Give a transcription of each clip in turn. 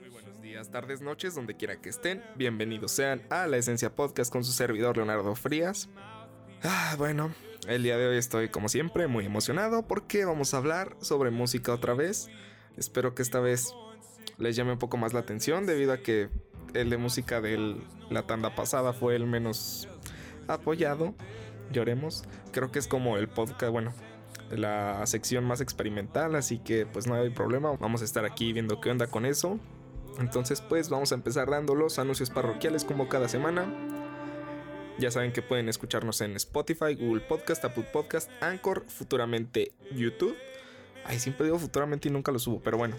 Muy buenos días, tardes, noches, donde quiera que estén. Bienvenidos sean a La Esencia Podcast con su servidor Leonardo Frías. Ah, bueno, el día de hoy estoy como siempre muy emocionado porque vamos a hablar sobre música otra vez. Espero que esta vez les llame un poco más la atención debido a que el de música de la tanda pasada fue el menos apoyado. Lloremos. Creo que es como el podcast, bueno, la sección más experimental, así que pues no hay problema. Vamos a estar aquí viendo qué onda con eso. Entonces pues vamos a empezar dando los anuncios parroquiales como cada semana. Ya saben que pueden escucharnos en Spotify, Google Podcast, Apple Podcast, Anchor, futuramente YouTube. Ay, siempre digo futuramente y nunca lo subo, pero bueno.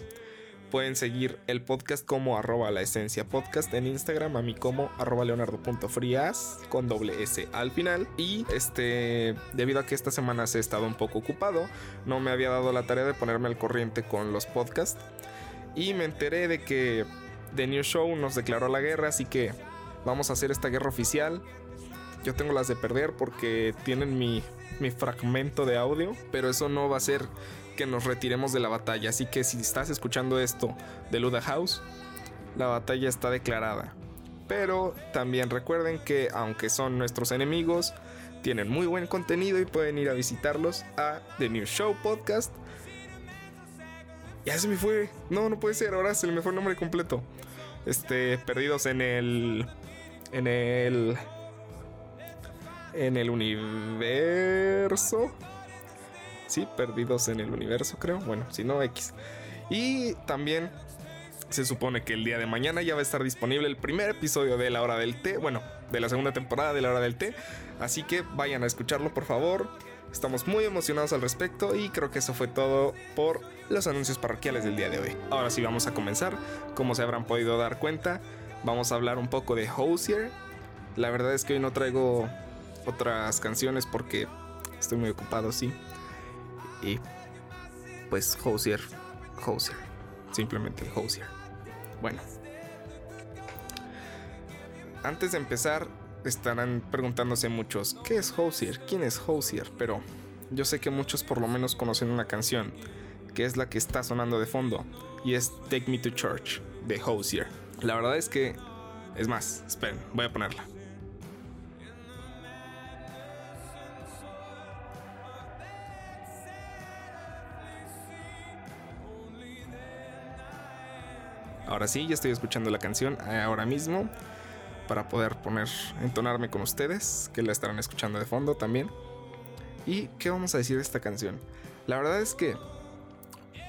Pueden seguir el podcast como arroba la esencia podcast en Instagram, a mí como arroba leonardo.frias con doble S al final. Y este, debido a que esta semana he estado un poco ocupado, no me había dado la tarea de ponerme al corriente con los podcasts. Y me enteré de que The New Show nos declaró la guerra, así que vamos a hacer esta guerra oficial. Yo tengo las de perder porque tienen mi, mi fragmento de audio, pero eso no va a ser que nos retiremos de la batalla. Así que si estás escuchando esto de Luda House, la batalla está declarada. Pero también recuerden que aunque son nuestros enemigos, tienen muy buen contenido y pueden ir a visitarlos a The New Show Podcast. Ya se me fue. No, no puede ser. Ahora fue el nombre completo. Este, perdidos en el. En el. En el universo. Sí, perdidos en el universo, creo. Bueno, si no, X. Y también se supone que el día de mañana ya va a estar disponible el primer episodio de La Hora del Té. Bueno, de la segunda temporada de La Hora del Té. Así que vayan a escucharlo, por favor. Estamos muy emocionados al respecto y creo que eso fue todo por los anuncios parroquiales del día de hoy. Ahora sí vamos a comenzar. Como se habrán podido dar cuenta, vamos a hablar un poco de Hosier. La verdad es que hoy no traigo otras canciones porque estoy muy ocupado, sí. Y pues Hosier, Hosier, simplemente Hosier. Bueno, antes de empezar, estarán preguntándose muchos, ¿qué es Hosier? ¿Quién es Hosier? Pero yo sé que muchos por lo menos conocen una canción, que es la que está sonando de fondo, y es Take Me to Church, de Hosier. La verdad es que, es más, esperen, voy a ponerla. Ahora sí, ya estoy escuchando la canción ahora mismo para poder poner, entonarme con ustedes, que la estarán escuchando de fondo también. ¿Y qué vamos a decir de esta canción? La verdad es que,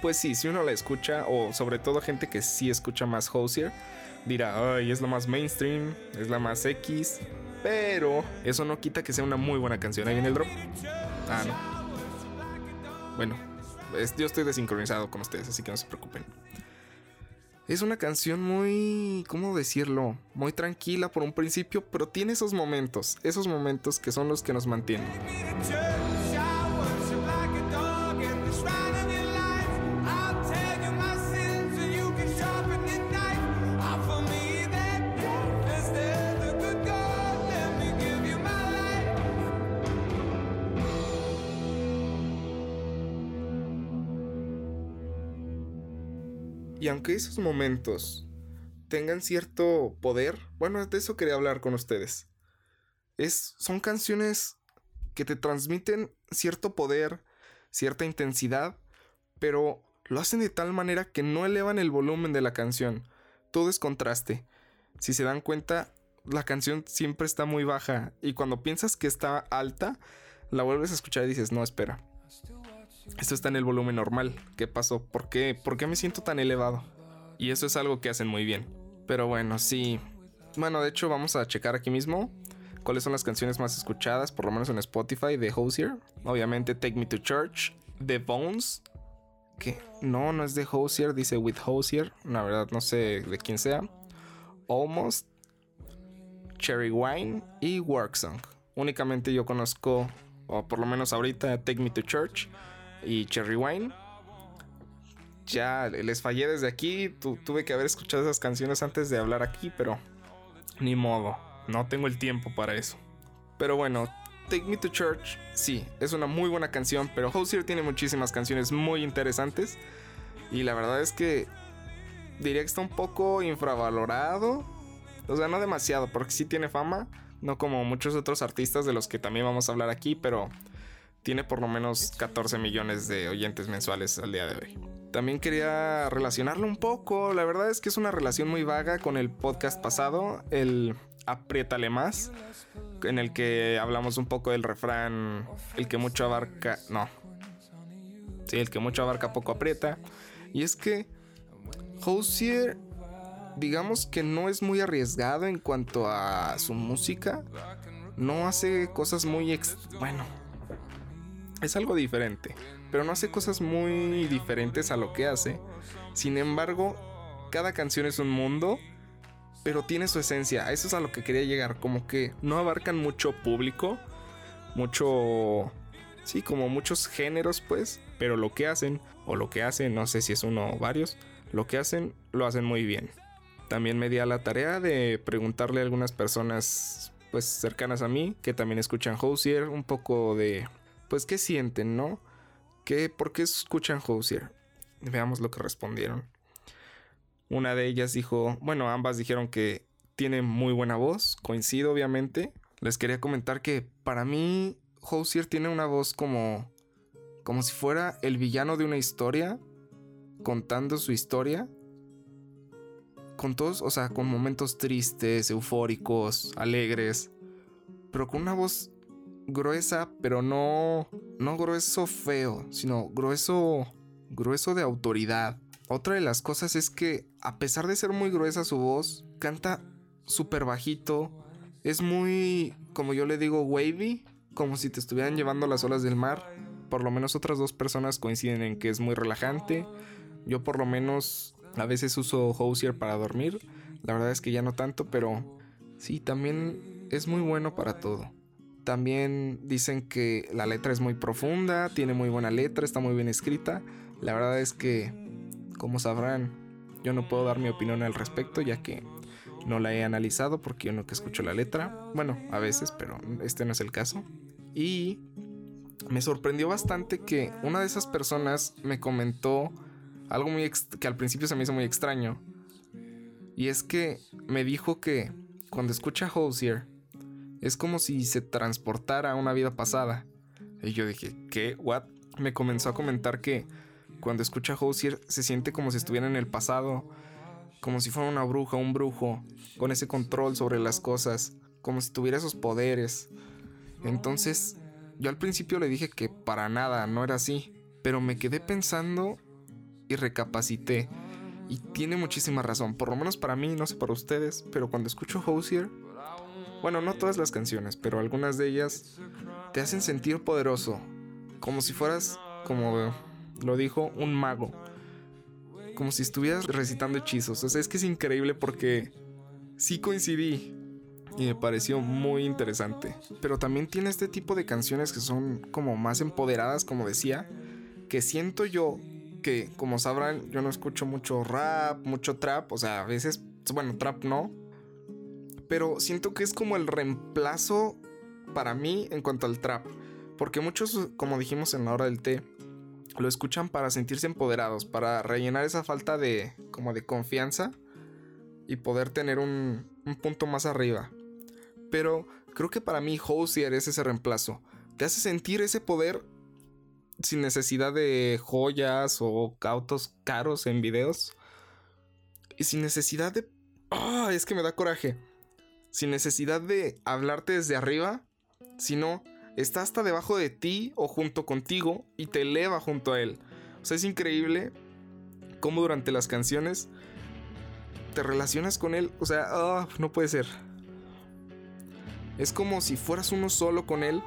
pues sí, si uno la escucha, o sobre todo gente que sí escucha más Hosier, dirá, ay, es la más mainstream, es la más X, pero eso no quita que sea una muy buena canción. Ahí viene el drop. Ah, no. Bueno, yo estoy desincronizado con ustedes, así que no se preocupen. Es una canción muy, ¿cómo decirlo? Muy tranquila por un principio, pero tiene esos momentos, esos momentos que son los que nos mantienen. Y aunque esos momentos tengan cierto poder, bueno, de eso quería hablar con ustedes. Es, son canciones que te transmiten cierto poder, cierta intensidad, pero lo hacen de tal manera que no elevan el volumen de la canción. Todo es contraste. Si se dan cuenta, la canción siempre está muy baja y cuando piensas que está alta, la vuelves a escuchar y dices, no, espera. Esto está en el volumen normal. ¿Qué pasó? ¿Por qué? ¿Por qué me siento tan elevado? Y eso es algo que hacen muy bien. Pero bueno, sí. Bueno, de hecho vamos a checar aquí mismo cuáles son las canciones más escuchadas, por lo menos en Spotify, de Hosier. Obviamente Take Me to Church, The Bones. Que no, no es de Hosier, dice With Hosier. La verdad no sé de quién sea. Almost, Cherry Wine y Work Song. Únicamente yo conozco, o por lo menos ahorita, Take Me to Church y Cherry Wine. Ya les fallé desde aquí. tuve que haber escuchado esas canciones antes de hablar aquí, pero ni modo. No tengo el tiempo para eso. Pero bueno, Take Me to Church, sí, es una muy buena canción, pero Hosier tiene muchísimas canciones muy interesantes. Y la verdad es que diría que está un poco infravalorado. O sea, no demasiado, porque sí tiene fama. No como muchos otros artistas de los que también vamos a hablar aquí, pero tiene por lo menos 14 millones de oyentes mensuales al día de hoy. También quería relacionarlo un poco. La verdad es que es una relación muy vaga con el podcast pasado, el Apriétale más, en el que hablamos un poco del refrán, el que mucho abarca, no. Sí, el que mucho abarca poco aprieta. Y es que Hosier, digamos que no es muy arriesgado en cuanto a su música. No hace cosas muy... bueno, es algo diferente, pero no hace cosas muy diferentes a lo que hace. Sin embargo, cada canción es un mundo, pero tiene su esencia. Eso es a lo que quería llegar, como que no abarcan mucho público, mucho... Sí, como muchos géneros, pues, pero lo que hacen, o lo que hacen, no sé si es uno o varios, lo que hacen, lo hacen muy bien. También me di a la tarea de preguntarle a algunas personas pues cercanas a mí que también escuchan Hosier un poco de pues qué sienten, ¿no? ¿Qué, ¿Por qué escuchan Hosier? Veamos lo que respondieron. Una de ellas dijo, bueno, ambas dijeron que tiene muy buena voz, coincido obviamente. Les quería comentar que para mí Hosier tiene una voz como como si fuera el villano de una historia contando su historia con todos, o sea, con momentos tristes, eufóricos, alegres, pero con una voz gruesa, pero no no grueso feo, sino grueso grueso de autoridad. Otra de las cosas es que a pesar de ser muy gruesa su voz, canta súper bajito, es muy, como yo le digo, wavy, como si te estuvieran llevando las olas del mar. Por lo menos otras dos personas coinciden en que es muy relajante. Yo por lo menos a veces uso Hosier para dormir. La verdad es que ya no tanto, pero sí, también es muy bueno para todo. También dicen que la letra es muy profunda, tiene muy buena letra, está muy bien escrita. La verdad es que, como sabrán, yo no puedo dar mi opinión al respecto ya que no la he analizado porque yo que escucho la letra. Bueno, a veces, pero este no es el caso. Y me sorprendió bastante que una de esas personas me comentó algo muy que al principio se me hizo muy extraño. Y es que me dijo que cuando escucha Hosier es como si se transportara a una vida pasada. Y yo dije, ¿qué? ¿What? Me comenzó a comentar que cuando escucha Hosier se siente como si estuviera en el pasado, como si fuera una bruja, un brujo, con ese control sobre las cosas, como si tuviera esos poderes. Entonces, yo al principio le dije que para nada, no era así, pero me quedé pensando y recapacité. Y tiene muchísima razón, por lo menos para mí, no sé para ustedes, pero cuando escucho Hosier, bueno, no todas las canciones, pero algunas de ellas te hacen sentir poderoso, como si fueras, como lo dijo, un mago. Como si estuvieras recitando hechizos. O sea, es que es increíble porque sí coincidí y me pareció muy interesante. Pero también tiene este tipo de canciones que son como más empoderadas, como decía, que siento yo que, como sabrán, yo no escucho mucho rap, mucho trap, o sea, a veces, bueno, trap no, pero siento que es como el reemplazo para mí en cuanto al trap. Porque muchos, como dijimos en la hora del té, lo escuchan para sentirse empoderados, para rellenar esa falta de como de confianza y poder tener un, un punto más arriba. Pero creo que para mí Hosier es ese reemplazo. Te hace sentir ese poder sin necesidad de joyas o autos caros en videos. Y sin necesidad de... ¡Ah! es que me da coraje sin necesidad de hablarte desde arriba, sino está hasta debajo de ti o junto contigo y te eleva junto a él. O sea, es increíble cómo durante las canciones te relacionas con él. O sea, ah, no puede ser. Es como si fueras uno solo con él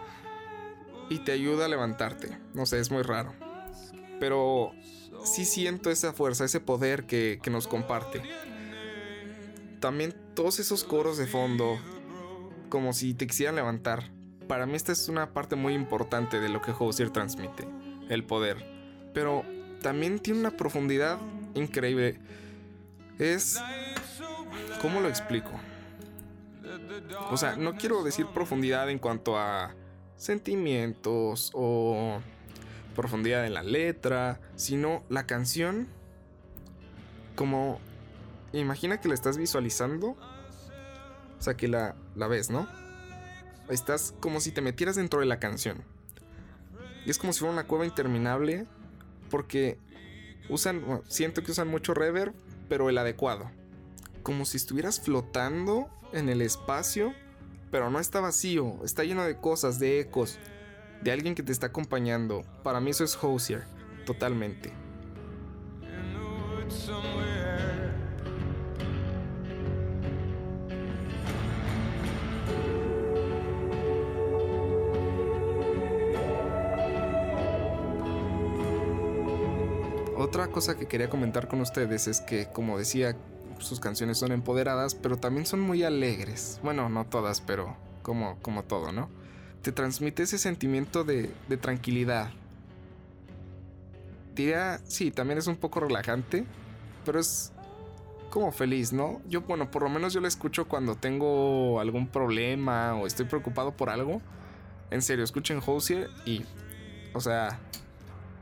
y te ayuda a levantarte. No sé, es muy raro. Pero sí siento esa fuerza, ese poder que, que nos comparte también todos esos coros de fondo, como si te quisieran levantar. Para mí esta es una parte muy importante de lo que Hosier transmite, el poder. Pero también tiene una profundidad increíble. Es... ¿Cómo lo explico? O sea, no quiero decir profundidad en cuanto a sentimientos o profundidad en la letra, sino la canción como imagina que la estás visualizando, o sea que la, ves, ¿no? Estás como si te metieras dentro de la canción. Y es como si fuera una cueva interminable porque usan, siento que usan mucho reverb, pero el adecuado. Como si estuvieras flotando en el espacio, pero no está vacío, está lleno de cosas, de ecos, de alguien que te está acompañando. Para mí eso es Hosier, totalmente. Otra cosa que quería comentar con ustedes es que, como decía, sus canciones son empoderadas, pero también son muy alegres. Bueno, no todas, pero como, como todo, ¿no? Te transmite ese sentimiento de, de tranquilidad. Diría, sí, también es un poco relajante, pero es como feliz, ¿no? Yo, bueno, por lo menos yo la escucho cuando tengo algún problema o estoy preocupado por algo. En serio, escuchen Hosier y, o sea,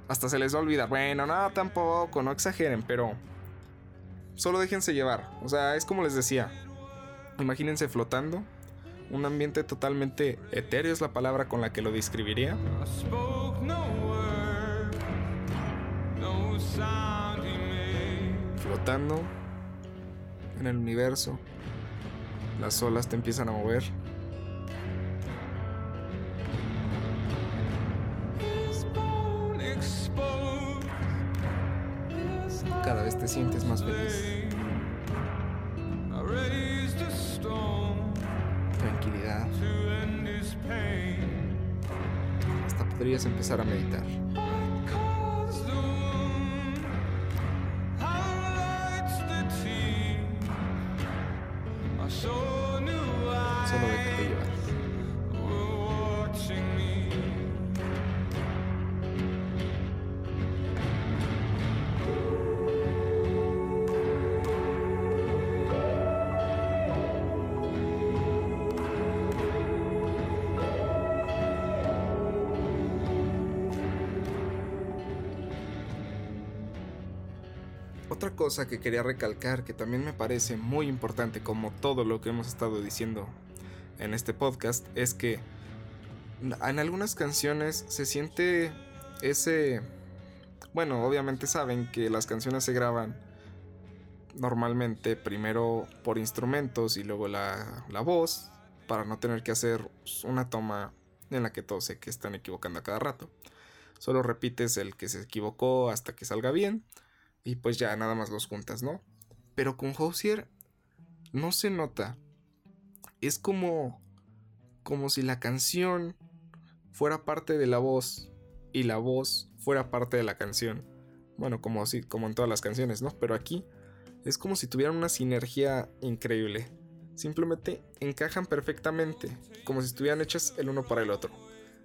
hasta se les va a olvidar. Bueno, no, tampoco, no exageren, pero solo déjense llevar. O sea, es como les decía. Imagínense flotando. Un ambiente totalmente etéreo es la palabra con la que lo describiría. Flotando en el universo. Las olas te empiezan a mover. Te sientes más feliz. Tranquilidad. Hasta podrías empezar a meditar. Solo déjate llevar. Otra cosa que quería recalcar que también me parece muy importante como todo lo que hemos estado diciendo en este podcast es que en algunas canciones se siente ese... Bueno, obviamente saben que las canciones se graban normalmente primero por instrumentos y luego la, la voz para no tener que hacer una toma en la que todos se que están equivocando a cada rato. Solo repites el que se equivocó hasta que salga bien y pues ya nada más los juntas, ¿no? Pero con Hosier no se nota. Es como como si la canción fuera parte de la voz y la voz fuera parte de la canción. Bueno, como así, como en todas las canciones, ¿no? Pero aquí es como si tuvieran una sinergia increíble. Simplemente encajan perfectamente, como si estuvieran hechas el uno para el otro.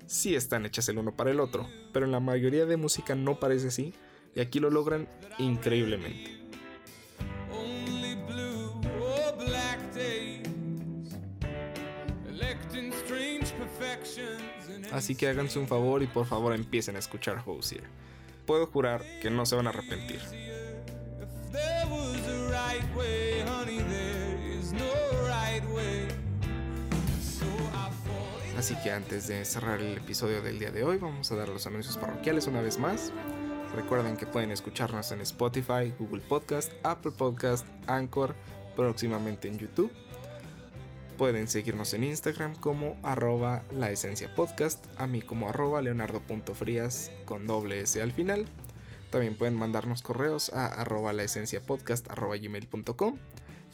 Sí están hechas el uno para el otro, pero en la mayoría de música no parece así y aquí lo logran increíblemente. Así que háganse un favor y por favor empiecen a escuchar Hosier. Puedo jurar que no se van a arrepentir. Así que antes de cerrar el episodio del día de hoy, vamos a dar los anuncios parroquiales una vez más. Recuerden que pueden escucharnos en Spotify, Google Podcast, Apple Podcast, Anchor, próximamente en YouTube. Pueden seguirnos en Instagram como arroba la esencia podcast, a mí como arroba leonardo.frías con doble S al final. También pueden mandarnos correos a arroba podcast arroba.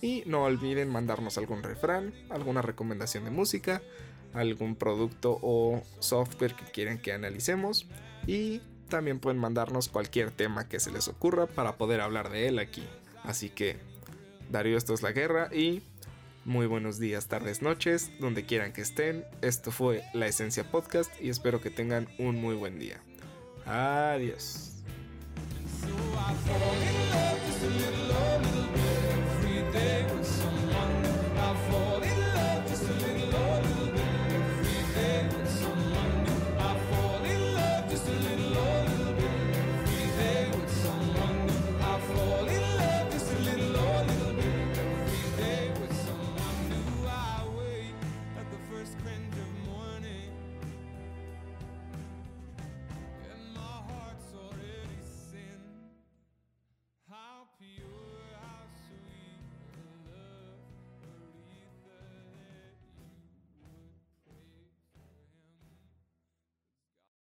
Y no olviden mandarnos algún refrán, alguna recomendación de música, algún producto o software que quieran que analicemos. Y también pueden mandarnos cualquier tema que se les ocurra para poder hablar de él aquí. Así que, Darío, esto es la guerra y muy buenos días, tardes, noches, donde quieran que estén. Esto fue La Esencia Podcast y espero que tengan un muy buen día. Adiós.